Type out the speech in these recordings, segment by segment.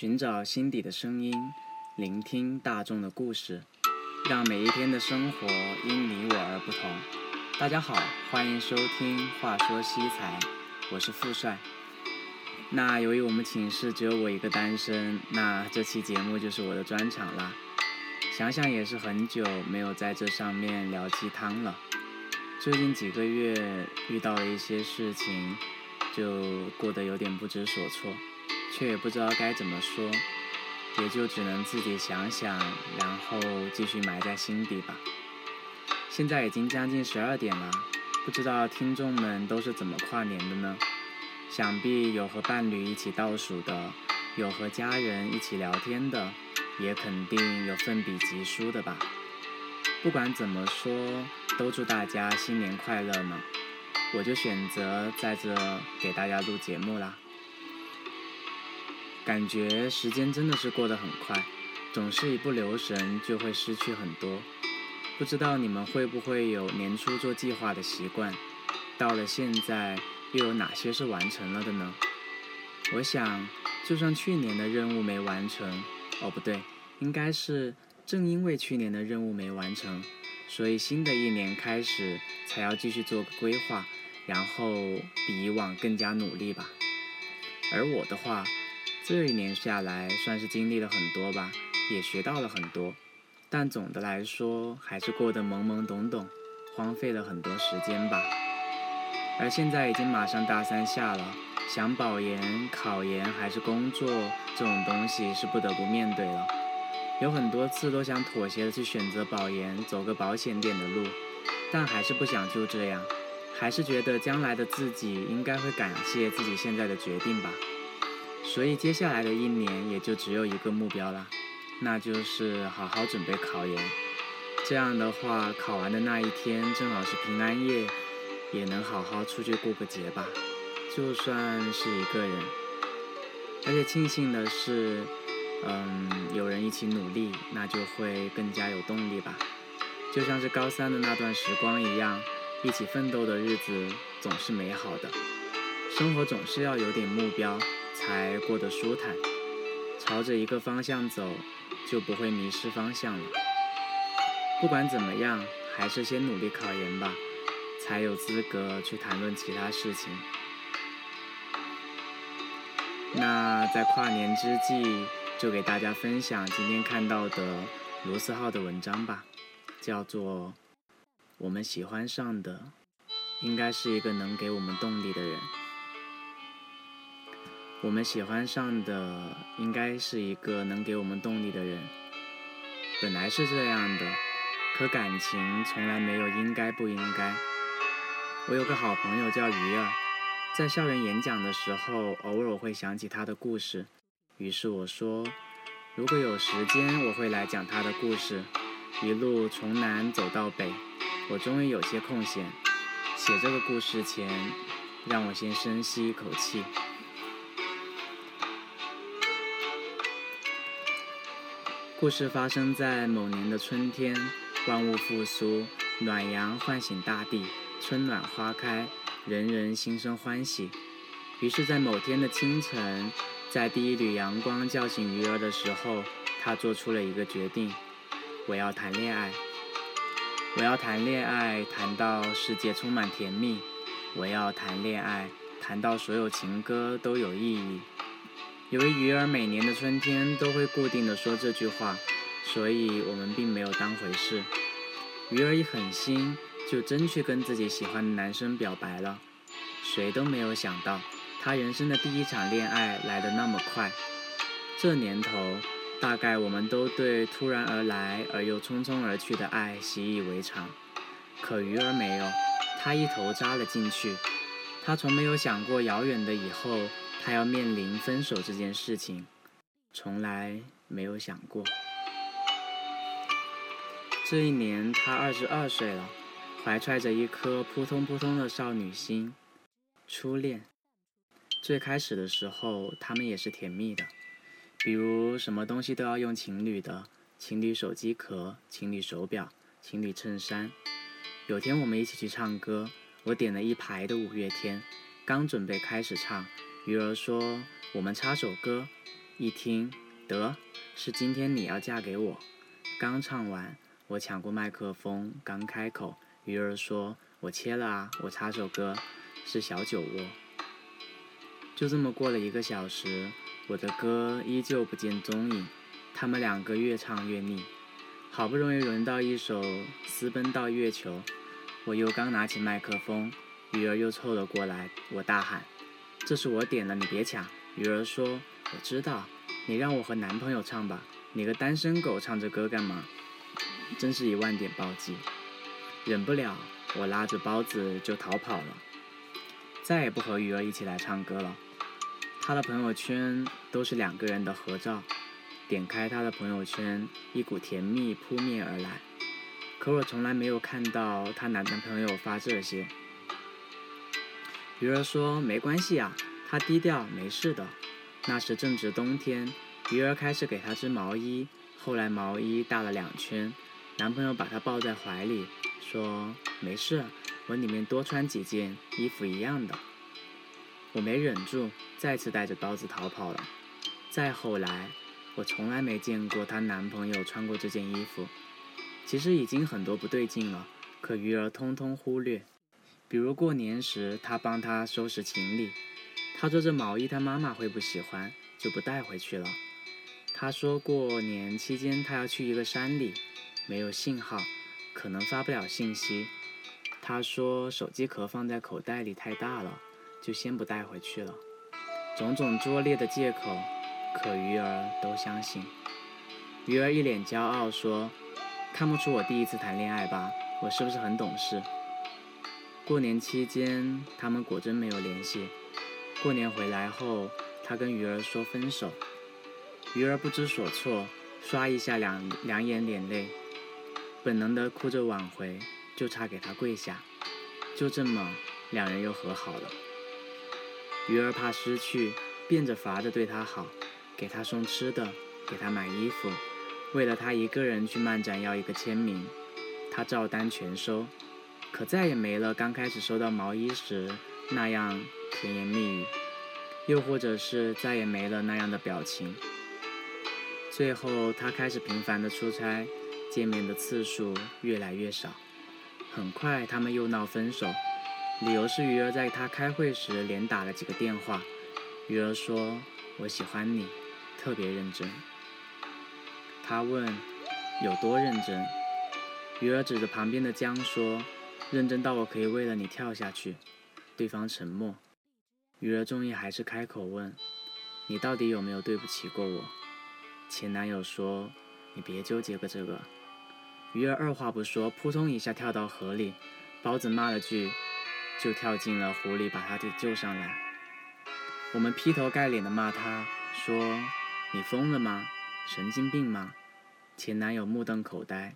寻找心底的声音，聆听大众的故事，让每一天的生活因你我而不同。大家好，欢迎收听《话说西财》，我是富帅。那由于我们寝室只有我一个单身，那这期节目就是我的专场啦。想想也是很久没有在这上面聊鸡汤了。最近几个月遇到了一些事情，就过得有点不知所措。却也不知道该怎么说，也就只能自己想想，然后继续埋在心底吧。现在已经将近十二点了，不知道听众们都是怎么跨年的呢？想必有和伴侣一起倒数的，有和家人一起聊天的，也肯定有奋笔疾书的吧。不管怎么说，都祝大家新年快乐呢。我就选择在这给大家录节目啦。感觉时间真的是过得很快，总是一不留神就会失去很多。不知道你们会不会有年初做计划的习惯？到了现在，又有哪些是完成了的呢？我想，就算去年的任务没完成，哦不对，应该是正因为去年的任务没完成，所以新的一年开始才要继续做个规划，然后比以往更加努力吧。而我的话，这一年下来，算是经历了很多吧，也学到了很多，但总的来说还是过得懵懵懂懂，荒废了很多时间吧。而现在已经马上大三下了，想保研、考研还是工作这种东西是不得不面对了。有很多次都想妥协的去选择保研，走个保险点的路，但还是不想就这样，还是觉得将来的自己应该会感谢自己现在的决定吧。所以接下来的一年也就只有一个目标了，那就是好好准备考研。这样的话，考完的那一天正好是平安夜，也能好好出去过个节吧。就算是一个人，而且庆幸的是，嗯，有人一起努力，那就会更加有动力吧。就像是高三的那段时光一样，一起奋斗的日子总是美好的。生活总是要有点目标。才过得舒坦，朝着一个方向走，就不会迷失方向了。不管怎么样，还是先努力考研吧，才有资格去谈论其他事情。那在跨年之际，就给大家分享今天看到的罗斯浩的文章吧，叫做《我们喜欢上的，应该是一个能给我们动力的人》。我们喜欢上的应该是一个能给我们动力的人，本来是这样的，可感情从来没有应该不应该。我有个好朋友叫鱼儿，在校园演讲的时候，偶尔会想起他的故事，于是我说，如果有时间，我会来讲他的故事，一路从南走到北，我终于有些空闲。写这个故事前，让我先深吸一口气。故事发生在某年的春天，万物复苏，暖阳唤醒大地，春暖花开，人人心生欢喜。于是，在某天的清晨，在第一缕阳光叫醒鱼儿的时候，他做出了一个决定：我要谈恋爱，我要谈恋爱，谈到世界充满甜蜜；我要谈恋爱，谈到所有情歌都有意义。由于鱼儿每年的春天都会固定的说这句话，所以我们并没有当回事。鱼儿一狠心，就真去跟自己喜欢的男生表白了。谁都没有想到，他人生的第一场恋爱来得那么快。这年头，大概我们都对突然而来而又匆匆而去的爱习以为常。可鱼儿没有，他一头扎了进去。他从没有想过遥远的以后。他要面临分手这件事情，从来没有想过。这一年，他二十二岁了，怀揣着一颗扑通扑通的少女心。初恋，最开始的时候，他们也是甜蜜的，比如什么东西都要用情侣的，情侣手机壳、情侣手表、情侣衬衫。有天我们一起去唱歌，我点了一排的五月天，刚准备开始唱。鱼儿说：“我们插首歌。”一听，得，是今天你要嫁给我。刚唱完，我抢过麦克风，刚开口，鱼儿说：“我切了啊，我插首歌，是小酒窝。”就这么过了一个小时，我的歌依旧不见踪影。他们两个越唱越腻，好不容易轮到一首《私奔到月球》，我又刚拿起麦克风，鱼儿又凑了过来，我大喊：“这是我点的，你别抢！”鱼儿说：“我知道，你让我和男朋友唱吧，你个单身狗唱这歌干嘛？”真是一万点暴击，忍不了，我拉着包子就逃跑了，再也不和鱼儿一起来唱歌了。他的朋友圈都是两个人的合照，点开他的朋友圈，一股甜蜜扑面而来。可我从来没有看到她男男朋友发这些。鱼儿说：“没关系啊。”他低调，没事的。那时正值冬天，鱼儿开始给他织毛衣，后来毛衣大了两圈，男朋友把她抱在怀里，说：“没事，我里面多穿几件衣服一样的。”我没忍住，再次带着刀子逃跑了。再后来，我从来没见过她男朋友穿过这件衣服。其实已经很多不对劲了，可鱼儿通通忽略。比如过年时，他帮她收拾行李。他说这毛衣他妈妈会不喜欢，就不带回去了。他说过年期间他要去一个山里，没有信号，可能发不了信息。他说手机壳放在口袋里太大了，就先不带回去了。种种拙劣的借口，可鱼儿都相信。鱼儿一脸骄傲说：“看不出我第一次谈恋爱吧？我是不是很懂事？”过年期间他们果真没有联系。过年回来后，他跟鱼儿说分手，鱼儿不知所措，刷一下两两眼眼泪，本能的哭着挽回，就差给他跪下，就这么两人又和好了。鱼儿怕失去，变着法的对他好，给他送吃的，给他买衣服，为了他一个人去漫展要一个签名，他照单全收，可再也没了刚开始收到毛衣时那样。甜言蜜语，又或者是再也没了那样的表情。最后，他开始频繁的出差，见面的次数越来越少。很快，他们又闹分手，理由是鱼儿在他开会时连打了几个电话。鱼儿说：“我喜欢你，特别认真。”他问：“有多认真？”鱼儿指着旁边的江说：“认真到我可以为了你跳下去。”对方沉默。鱼儿终于还是开口问：“你到底有没有对不起过我？”前男友说：“你别纠结个这个。”鱼儿二话不说，扑通一下跳到河里。包子骂了句，就跳进了湖里，把他给救上来。我们劈头盖脸的骂他，说：“你疯了吗？神经病吗？”前男友目瞪口呆。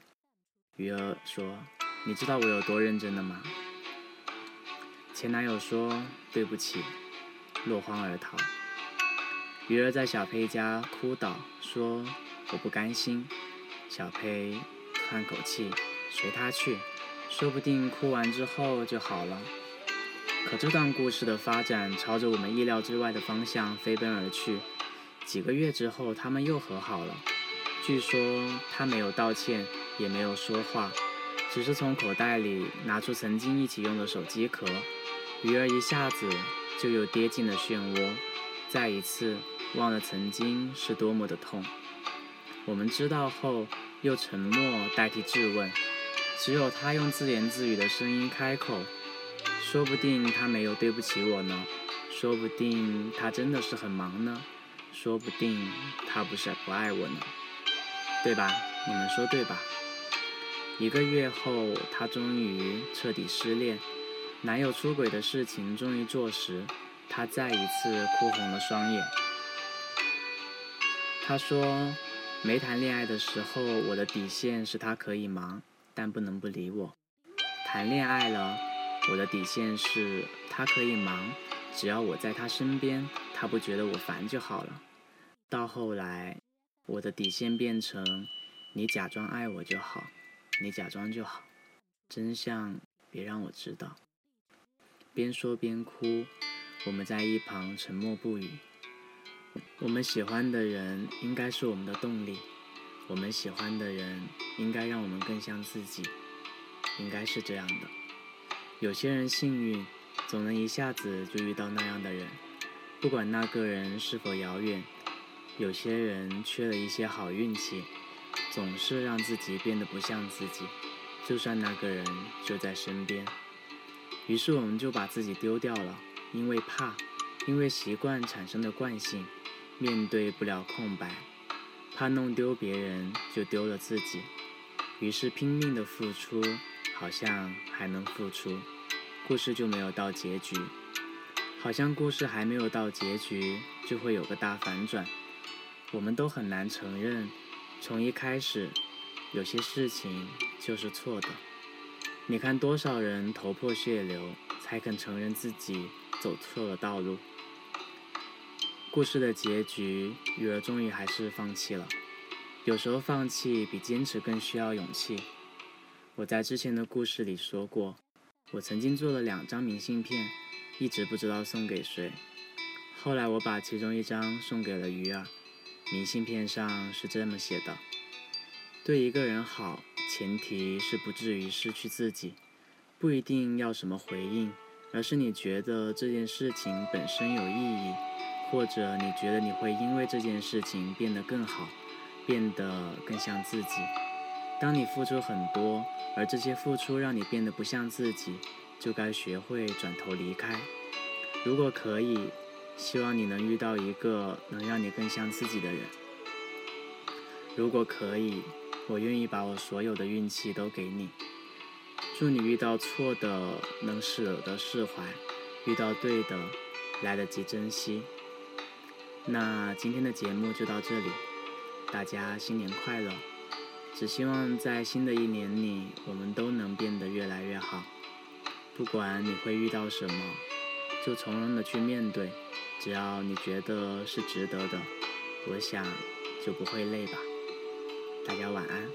鱼儿说：“你知道我有多认真的吗？”前男友说：“对不起。”落荒而逃。鱼儿在小佩家哭倒，说：“我不甘心。”小佩叹口气，随他去，说不定哭完之后就好了。可这段故事的发展朝着我们意料之外的方向飞奔而去。几个月之后，他们又和好了。据说他没有道歉，也没有说话，只是从口袋里拿出曾经一起用的手机壳。鱼儿一下子。就又跌进了漩涡，再一次忘了曾经是多么的痛。我们知道后，又沉默代替质问。只有他用自言自语的声音开口：“说不定他没有对不起我呢，说不定他真的是很忙呢，说不定他不是不爱我呢，对吧？你们说对吧？”一个月后，她终于彻底失恋。男友出轨的事情终于坐实，她再一次哭红了双眼。她说：“没谈恋爱的时候，我的底线是他可以忙，但不能不理我；谈恋爱了，我的底线是他可以忙，只要我在他身边，他不觉得我烦就好了。到后来，我的底线变成你假装爱我就好，你假装就好，真相别让我知道。”边说边哭，我们在一旁沉默不语。我们喜欢的人应该是我们的动力，我们喜欢的人应该让我们更像自己，应该是这样的。有些人幸运，总能一下子就遇到那样的人，不管那个人是否遥远；有些人缺了一些好运气，总是让自己变得不像自己，就算那个人就在身边。于是我们就把自己丢掉了，因为怕。因为习惯产生的惯性，面对不了空白，怕弄丢别人就丢了自己，于是拼命的付出，好像还能付出，故事就没有到结局，好像故事还没有到结局就会有个大反转，我们都很难承认，从一开始，有些事情就是错的。你看多少人头破血流才肯承认自己走错了道路。故事的结局，雨儿终于还是放弃了。有时候放弃比坚持更需要勇气。我在之前的故事里说过，我曾经做了两张明信片，一直不知道送给谁。后来我把其中一张送给了鱼儿，明信片上是这么写的：对一个人好，前提是不至于失去自己，不一定要什么回应，而是你觉得这件事情本身有意义。或者你觉得你会因为这件事情变得更好，变得更像自己。当你付出很多，而这些付出让你变得不像自己，就该学会转头离开。如果可以，希望你能遇到一个能让你更像自己的人。如果可以，我愿意把我所有的运气都给你。祝你遇到错的能舍得释怀，遇到对的来得及珍惜。那今天的节目就到这里，大家新年快乐！只希望在新的一年里，我们都能变得越来越好。不管你会遇到什么，就从容的去面对，只要你觉得是值得的，我想就不会累吧。大家晚安。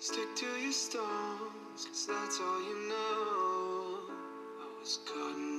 Stick to your stones, cause that's all you know. I was caught in